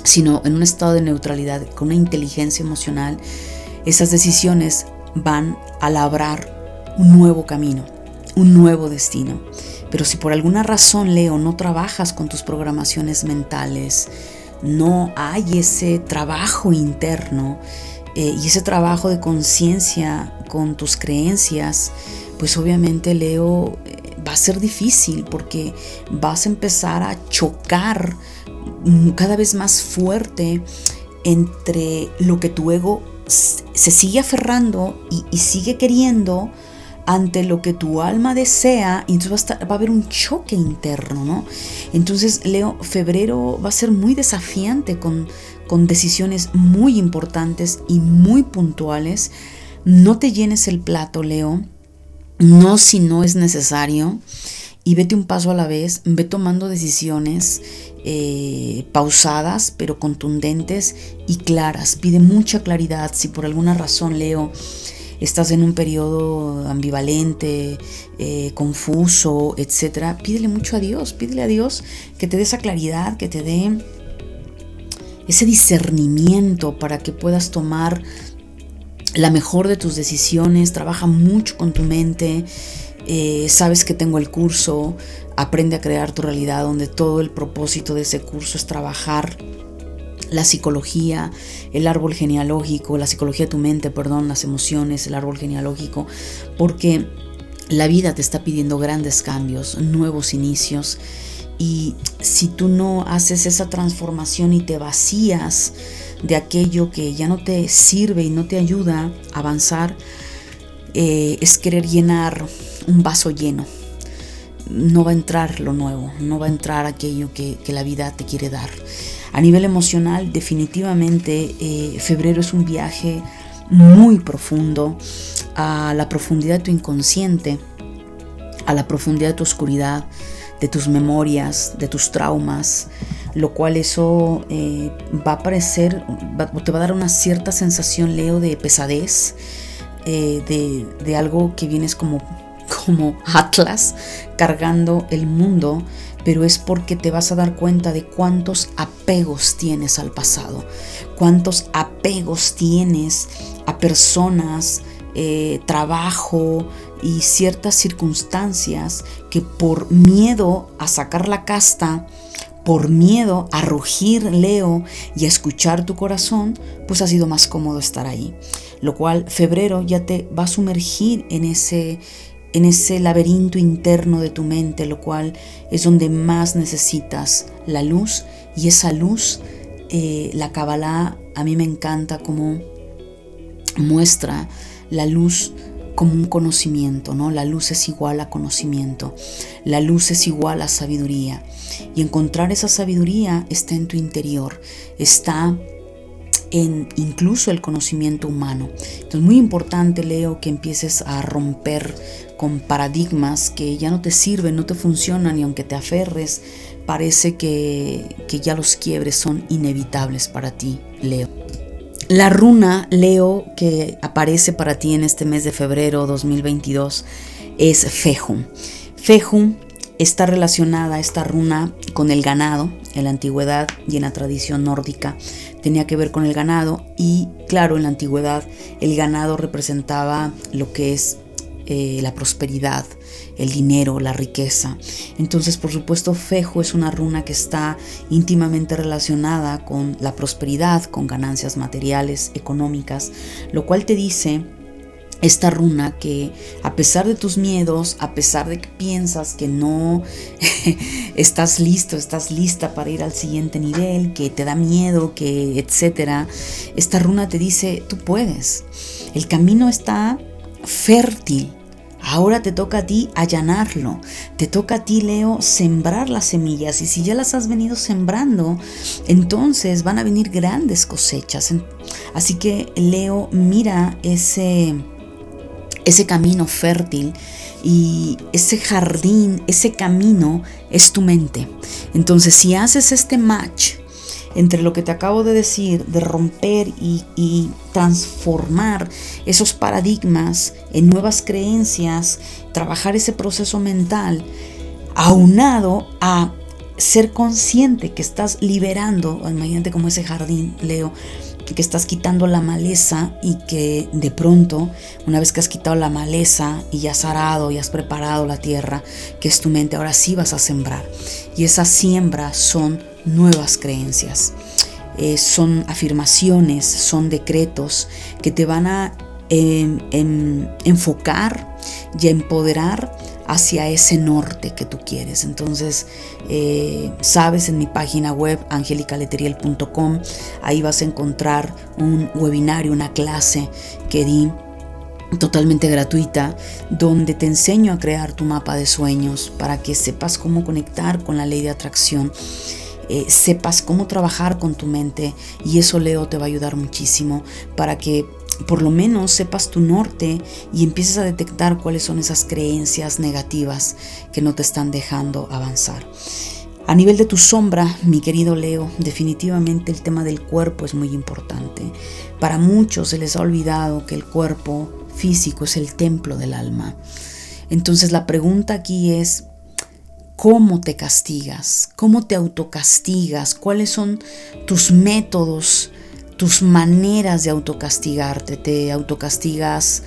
sino en un estado de neutralidad, con una inteligencia emocional, esas decisiones van a labrar un nuevo camino, un nuevo destino. Pero si por alguna razón, Leo, no trabajas con tus programaciones mentales, no hay ese trabajo interno eh, y ese trabajo de conciencia con tus creencias, pues obviamente Leo eh, va a ser difícil porque vas a empezar a chocar cada vez más fuerte entre lo que tu ego se sigue aferrando y, sigue queriendo ante lo que tu alma desea y entonces va a, haber un choque interno, ¿no? Entonces, Leo, febrero va a ser muy desafiante con, con decisiones muy importantes y muy puntuales. No te llenes el plato, Leo, no si no es necesario y vete un paso a la vez, ve tomando decisiones eh, pausadas pero contundentes y claras. Pide mucha claridad si por alguna razón, Leo, estás en un periodo ambivalente, eh, confuso, etc. Pídele mucho a Dios, pídele a Dios que te dé esa claridad, que te dé ese discernimiento para que puedas tomar la mejor de tus decisiones, trabaja mucho con tu mente, eh, sabes que tengo el curso, aprende a crear tu realidad, donde todo el propósito de ese curso es trabajar la psicología, el árbol genealógico, la psicología de tu mente, perdón, las emociones, el árbol genealógico, porque la vida te está pidiendo grandes cambios, nuevos inicios. Y si tú no haces esa transformación y te vacías de aquello que ya no te sirve y no te ayuda a avanzar, eh, es querer llenar un vaso lleno. No va a entrar lo nuevo, no va a entrar aquello que, la vida te quiere dar. A nivel emocional, definitivamente, eh, febrero es un viaje muy profundo a la profundidad de tu inconsciente, a la profundidad de tu oscuridad, de tus memorias, de tus traumas, lo cual eso eh, va a parecer, te va a dar una cierta sensación, Leo, de pesadez, eh, de, de algo que vienes como como Atlas cargando el mundo, pero es porque te vas a dar cuenta de cuántos apegos tienes al pasado, cuántos apegos tienes a personas, eh, trabajo y ciertas circunstancias que por miedo a sacar la casta, por miedo a rugir Leo y a escuchar tu corazón, pues ha sido más cómodo estar ahí. Lo cual febrero ya te va a sumergir en ese en ese laberinto interno de tu mente, lo cual es donde más necesitas la luz y esa luz, eh, la Kabbalah a mí me encanta como muestra la luz como un conocimiento, ¿no? La luz es igual a conocimiento, la luz es igual a sabiduría y encontrar esa sabiduría está en tu interior, está en incluso el conocimiento humano. Entonces, muy importante, Leo, que empieces a romper con paradigmas que ya no te sirven, no te funcionan y aunque te aferres, parece que, que ya los quiebres son inevitables para ti, Leo. La runa, Leo, que aparece para ti en este mes de febrero 2022 es Fejum. Fejum está relacionada esta runa con el ganado en la antigüedad y en la tradición nórdica tenía que ver con el ganado y claro en la antigüedad el ganado representaba lo que es eh, la prosperidad, el dinero, la riqueza. Entonces, por supuesto, Fejo es una runa que está íntimamente relacionada con la prosperidad, con ganancias materiales, económicas, lo cual te dice esta runa que a pesar de tus miedos, a pesar de que piensas que no estás listo, estás lista para ir al siguiente nivel, que te da miedo, que etcétera, esta runa te dice, tú puedes. El camino está fértil. Ahora te toca a ti allanarlo. Te toca a ti, Leo, sembrar las semillas. Y si ya las has venido sembrando, entonces van a venir grandes cosechas. Así que, Leo, mira ese ese camino fértil y ese jardín, ese camino es tu mente. Entonces, si haces este match entre lo que te acabo de decir, de romper y, transformar esos paradigmas en nuevas creencias, trabajar ese proceso mental, aunado a ser consciente que estás liberando, imagínate como ese jardín, Leo, que estás quitando la maleza y que de pronto, una vez que has quitado la maleza y has arado y has preparado la tierra, que es tu mente, ahora sí vas a sembrar. Y esa siembra son nuevas creencias, eh, son afirmaciones, son decretos que te van a enfocar y empoderar hacia ese norte que tú quieres. Entonces, eh, sabes, en mi página web, angelicaleteriel.com, ahí vas a encontrar un webinario, una clase que di totalmente gratuita, donde te enseño a crear tu mapa de sueños para que sepas cómo conectar con la ley de atracción. Eh, sepas cómo trabajar con tu mente y eso Leo te va a ayudar muchísimo para que por lo menos sepas tu norte y empieces a detectar cuáles son esas creencias negativas que no te están dejando avanzar. A nivel de tu sombra, mi querido Leo, definitivamente el tema del cuerpo es muy importante. Para muchos se les ha olvidado que el cuerpo físico es el templo del alma. Entonces la pregunta aquí es, ¿cómo te castigas? ¿Cómo te autocastigas? ¿Cuáles son tus métodos tus maneras de autocastigarte. Te autocastigas,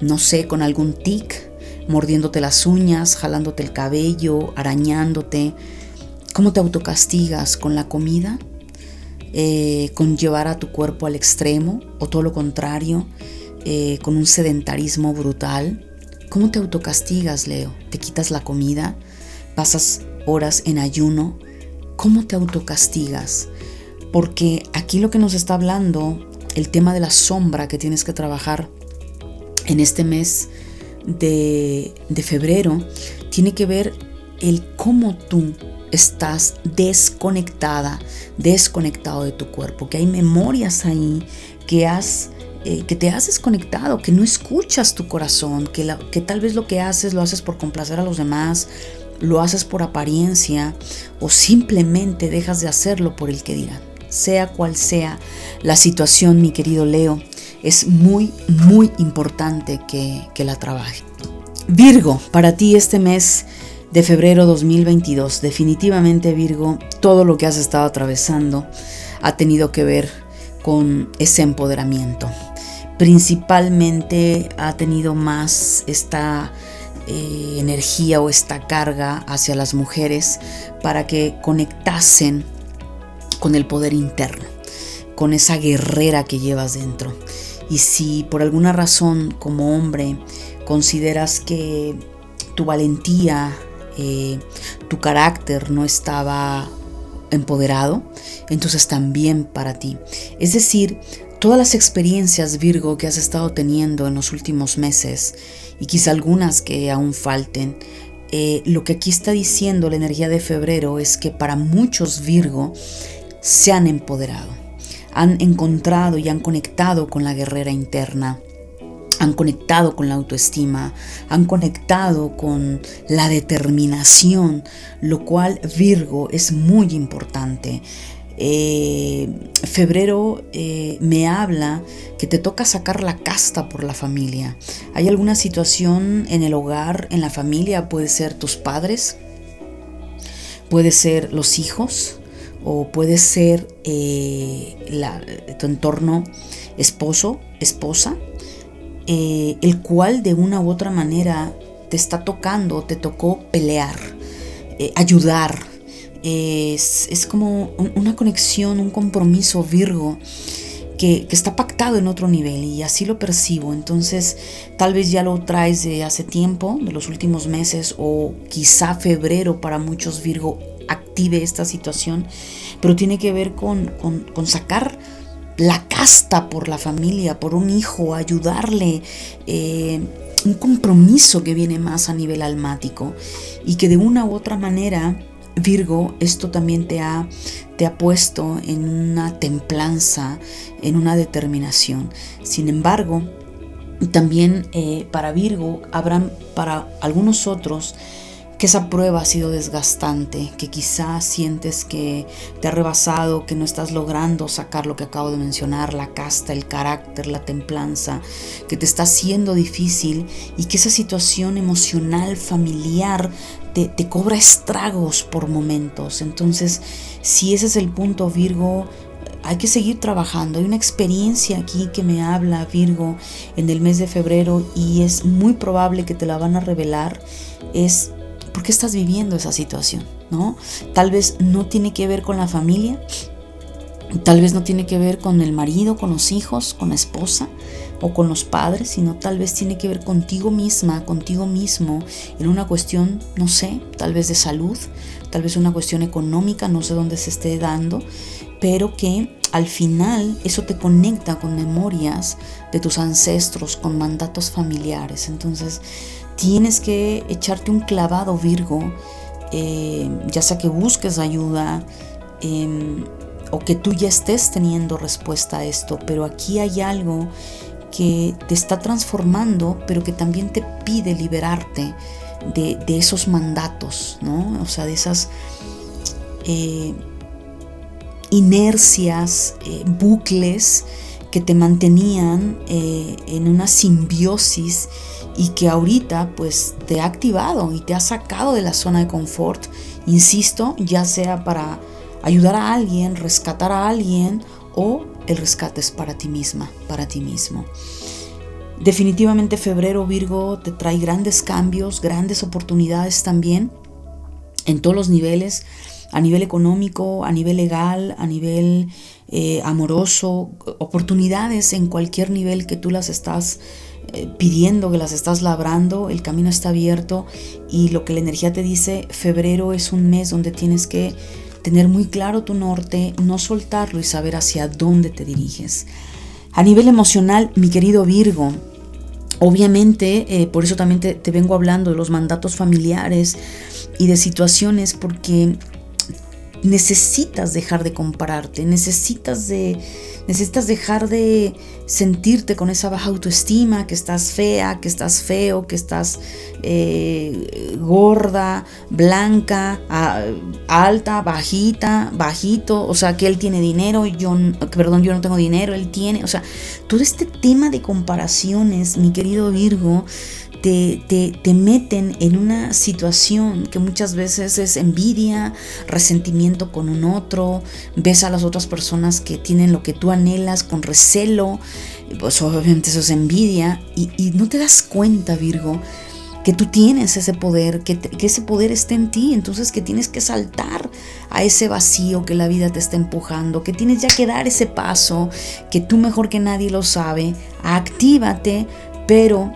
no sé, con algún tic, mordiéndote las uñas, jalándote el cabello, arañándote. ¿Cómo te autocastigas? ¿Con la comida? Eh, ¿Con llevar a tu cuerpo al extremo? ¿O todo lo contrario? Eh, ¿Con un sedentarismo brutal? ¿Cómo te autocastigas, Leo? ¿Te quitas la comida? ¿Pasas horas en ayuno? ¿Cómo te autocastigas? Porque aquí lo que nos está hablando, el tema de la sombra que tienes que trabajar en este mes de, febrero, tiene que ver el cómo tú estás desconectada, desconectado de tu cuerpo, que hay memorias ahí que has eh, que te has desconectado, que no escuchas tu corazón, que, que tal vez lo que haces lo haces por complacer a los demás, lo haces por apariencia o simplemente dejas de hacerlo por el que dirán sea cual sea la situación, mi querido Leo, es muy, muy importante que, que la trabaje. Virgo, para ti este mes de febrero 2022, definitivamente Virgo, todo lo que has estado atravesando ha tenido que ver con ese empoderamiento. Principalmente ha tenido más esta eh, energía o esta carga hacia las mujeres para que conectasen con el poder interno, con esa guerrera que llevas dentro. Y si por alguna razón como hombre consideras que tu valentía, eh, tu carácter no estaba empoderado, entonces también para ti. Es decir, todas las experiencias Virgo que has estado teniendo en los últimos meses y quizá algunas que aún falten, eh, lo que aquí está diciendo la energía de febrero es que para muchos Virgo se han empoderado, han encontrado y han conectado con la guerrera interna, han conectado con la autoestima, han conectado con la determinación, lo cual Virgo es muy importante. Eh, febrero eh, me habla que te toca sacar la casta por la familia. ¿Hay alguna situación en el hogar, en la familia? Puede ser tus padres, puede ser los hijos, o puede ser eh, tu entorno esposo, esposa, eh, el cual de una u otra manera te está tocando, te tocó pelear, eh, ayudar. Es, como una conexión, un compromiso Virgo que, que, está pactado en otro nivel y así lo percibo. Entonces tal vez ya lo traes de hace tiempo, de los últimos meses o quizá febrero para muchos Virgo active esta situación, pero tiene que ver con, sacar la casta por la familia, por un hijo, ayudarle, eh, un compromiso que viene más a nivel almático y que de una u otra manera, Virgo, esto también te ha, te ha puesto en una templanza, en una determinación. Sin embargo, también eh, para Virgo habrán para algunos otros que esa prueba ha sido desgastante, que quizás sientes que te ha rebasado, que no estás logrando sacar lo que acabo de mencionar, la casta, el carácter, la templanza, que te está siendo difícil y que esa situación emocional, familiar, te, te cobra estragos por momentos. Entonces, si ese es el punto, Virgo, hay que seguir trabajando. Hay una experiencia aquí que me habla Virgo en el mes de febrero y es muy probable que te la van a revelar. Es ¿Por qué estás viviendo esa situación? ¿No? Tal vez no tiene que ver con la familia, Tal vez no tiene que ver con el marido, con los hijos, con la esposa o con los padres, sino tal vez tiene que ver contigo misma, contigo mismo, en una cuestión, no sé, tal vez de salud, tal vez una cuestión económica, no sé dónde se esté dando, pero que al final eso te conecta con memorias de tus ancestros, con mandatos familiares. Entonces tienes que echarte un clavado, Virgo, eh, ya sea que busques ayuda em, o que tú ya estés teniendo respuesta a esto, pero aquí hay algo que te está transformando, pero que también te pide liberarte de, esos mandatos, ¿no? O sea, de esas eh, inercias, eh, bucles que te mantenían en una simbiosis y que ahorita pues te ha activado y te ha sacado de la zona de confort, insisto, ya sea para ayudar a alguien, rescatar a alguien o el rescate es para ti misma, para ti mismo. Definitivamente febrero Virgo te trae grandes cambios, grandes oportunidades también en todos los niveles, a nivel económico, a nivel legal, a nivel eh, amoroso, oportunidades en cualquier nivel que tú las estás pidiendo, que las estás labrando, el camino está abierto y lo que la energía te dice, febrero es un mes donde tienes que tener muy claro tu norte, no soltarlo y saber hacia dónde te diriges. A nivel emocional, mi querido Virgo, obviamente, eh, por eso también te, te vengo hablando de los mandatos familiares y de situaciones, porque necesitas dejar de compararte, necesitas de necesitas dejar de sentirte con esa baja autoestima, que estás fea, que estás feo, que estás eh, gorda, blanca, alta, bajita, bajito, o sea, que él tiene dinero, yo, perdón, yo no tengo dinero, él tiene, o sea, todo este tema de comparaciones, mi querido Virgo, te, meten en una situación que muchas veces es envidia, resentimiento con un otro, ves a las otras personas que tienen lo que tú anhelas con recelo, pues obviamente eso es envidia y, no te das cuenta, Virgo, que tú tienes ese poder, que, que, ese poder está en ti, entonces que tienes que saltar a ese vacío que la vida te está empujando, que tienes ya que dar ese paso, que tú mejor que nadie lo sabe, actívate, pero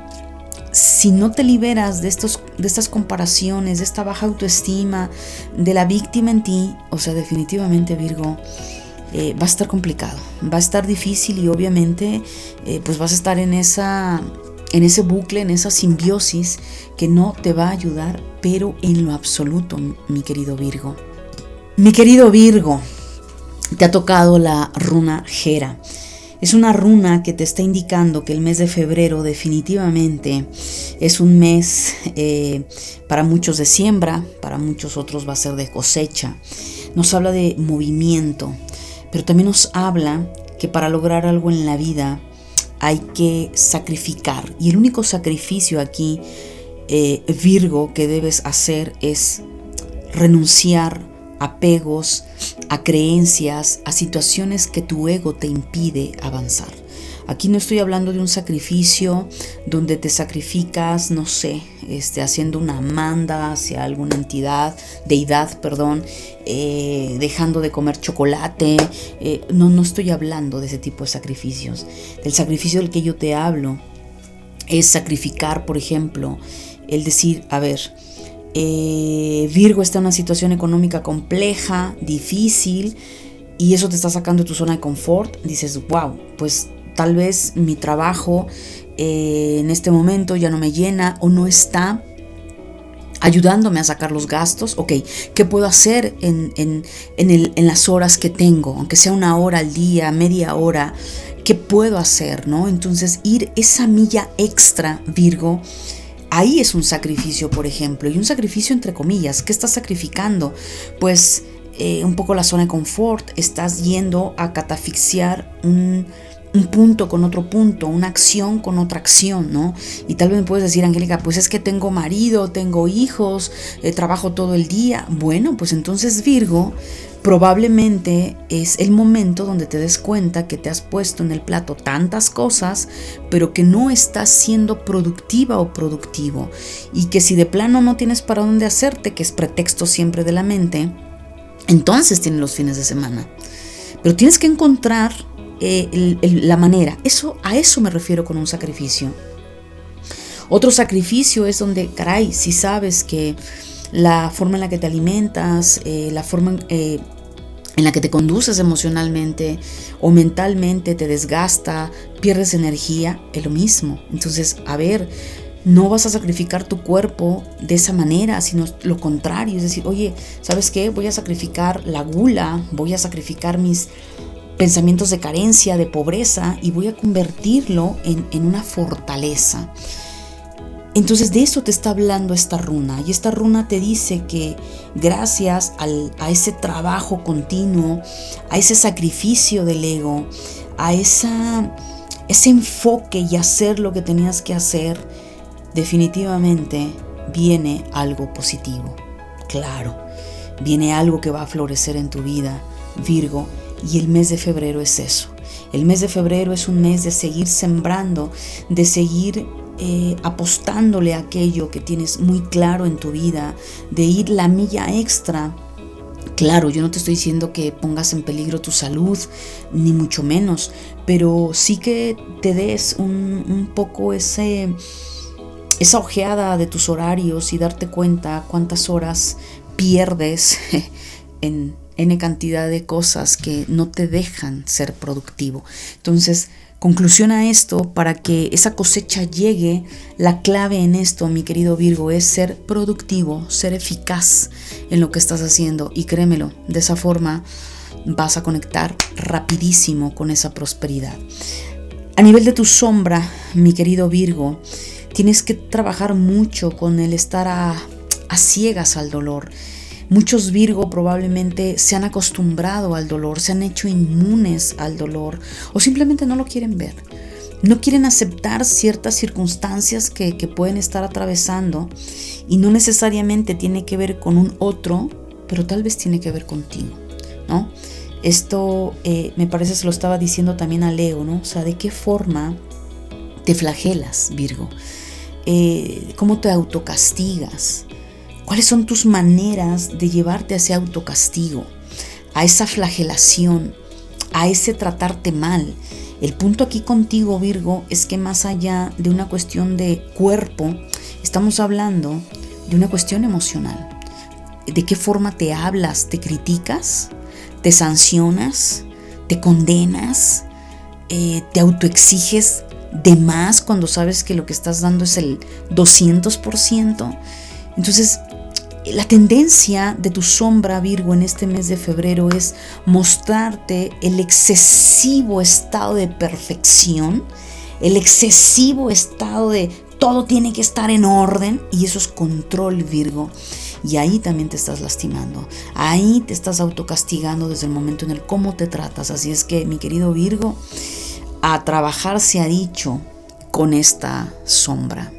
si no te liberas de, estos, de estas comparaciones, de esta baja autoestima, de la víctima en ti, o sea, definitivamente Virgo, eh, va a estar complicado, va a estar difícil y obviamente eh, pues vas a estar en, esa, en ese bucle, en esa simbiosis que no te va a ayudar, pero en lo absoluto, mi querido Virgo. Mi querido Virgo, te ha tocado la runa Gera. Es una runa que te está indicando que el mes de febrero definitivamente es un mes eh, para muchos de siembra, para muchos otros va a ser de cosecha. Nos habla de movimiento, pero también nos habla que para lograr algo en la vida hay que sacrificar. Y el único sacrificio aquí, eh, Virgo, que debes hacer es renunciar apegos, a creencias, a situaciones que tu ego te impide avanzar. Aquí no estoy hablando de un sacrificio donde te sacrificas, no sé, este, haciendo una manda hacia alguna entidad, deidad, perdón, eh, dejando de comer chocolate. Eh, no, no estoy hablando de ese tipo de sacrificios. El sacrificio del que yo te hablo es sacrificar, por ejemplo, el decir, a ver, eh, Virgo está en una situación económica compleja, difícil, y eso te está sacando de tu zona de confort, dices, wow, pues tal vez mi trabajo eh, en este momento ya no me llena o no está ayudándome a sacar los gastos, ok, ¿qué puedo hacer en, en, en, las horas que tengo? Aunque sea una hora al día, media hora, ¿qué puedo hacer? ¿no? Entonces ir esa milla extra, Virgo, Ahí es un sacrificio, por ejemplo, y un sacrificio entre comillas. ¿Qué estás sacrificando? Pues eh, un poco la zona de confort, estás yendo a catafixiar un, punto con otro punto, una acción con otra acción, ¿no? Y tal vez me puedes decir, Angélica, pues es que tengo marido, tengo hijos, eh, trabajo todo el día. Bueno, pues entonces Virgo, probablemente es el momento donde te des cuenta que te has puesto en el plato tantas cosas, pero que no estás siendo productiva o productivo. Y que si de plano no tienes para dónde hacerte, que es pretexto siempre de la mente, entonces tienes los fines de semana. Pero tienes que encontrar eh, la manera. Eso, a eso me refiero con un sacrificio. Otro sacrificio es donde, caray, si sabes que la forma en la que te alimentas, eh, la forma eh, en la que te conduces emocionalmente o mentalmente te desgasta, pierdes energía, es lo mismo. Entonces, a ver, no vas a sacrificar tu cuerpo de esa manera, sino lo contrario, es decir, oye, ¿sabes qué? Voy a sacrificar la gula, voy a sacrificar mis pensamientos de carencia, de pobreza, y voy a convertirlo en, en una fortaleza. Entonces de eso te está hablando esta runa y esta runa te dice que gracias a ese trabajo continuo, a ese sacrificio del ego, a esa, ese enfoque y hacer lo que tenías que hacer, definitivamente viene algo positivo. Claro, viene algo que va a florecer en tu vida, Virgo, y el mes de febrero es eso. El mes de febrero es un mes de seguir sembrando, de seguir eh, apostándole a aquello que tienes muy claro en tu vida, de ir la milla extra. Claro, yo no te estoy diciendo que pongas en peligro tu salud, ni mucho menos, pero sí que te des un, un poco ese, esa ojeada de tus horarios y darte cuenta cuántas horas pierdes en N cantidad de cosas que no te dejan ser productivo. Entonces, Conclusión a esto, para que esa cosecha llegue, la clave en esto, mi querido Virgo, es ser productivo, ser eficaz en lo que estás haciendo. Y créemelo, de esa forma vas a conectar rapidísimo con esa prosperidad. A nivel de tu sombra, mi querido Virgo, tienes que trabajar mucho con el estar a, a ciegas al dolor Muchos Virgo probablemente se han acostumbrado al dolor, se han hecho inmunes al dolor o simplemente no lo quieren ver. No quieren aceptar ciertas circunstancias que, pueden estar atravesando y no necesariamente tiene que ver con un otro, pero tal vez tiene que ver contigo, ¿no? Esto eh, me parece se lo estaba diciendo también a Leo, ¿no? O sea, ¿de qué forma te flagelas, Virgo? Eh, ¿Cómo te autocastigas? ¿Cuáles son tus maneras de llevarte a ese autocastigo, a esa flagelación, a ese tratarte mal? El punto aquí contigo, Virgo, es que más allá de una cuestión de cuerpo, estamos hablando de una cuestión emocional. ¿De qué forma te hablas? ¿Te criticas? ¿Te sancionas? ¿Te condenas? Eh, ¿Te autoexiges de más cuando sabes que lo que estás dando es el 200%? Entonces, la tendencia de tu sombra Virgo en este mes de febrero es mostrarte el excesivo estado de perfección, el excesivo estado de todo tiene que estar en orden y eso es control Virgo. Y ahí también te estás lastimando. Ahí te estás autocastigando desde el momento en el cómo te tratas. Así es que, mi querido Virgo, a trabajar se ha dicho con esta sombra.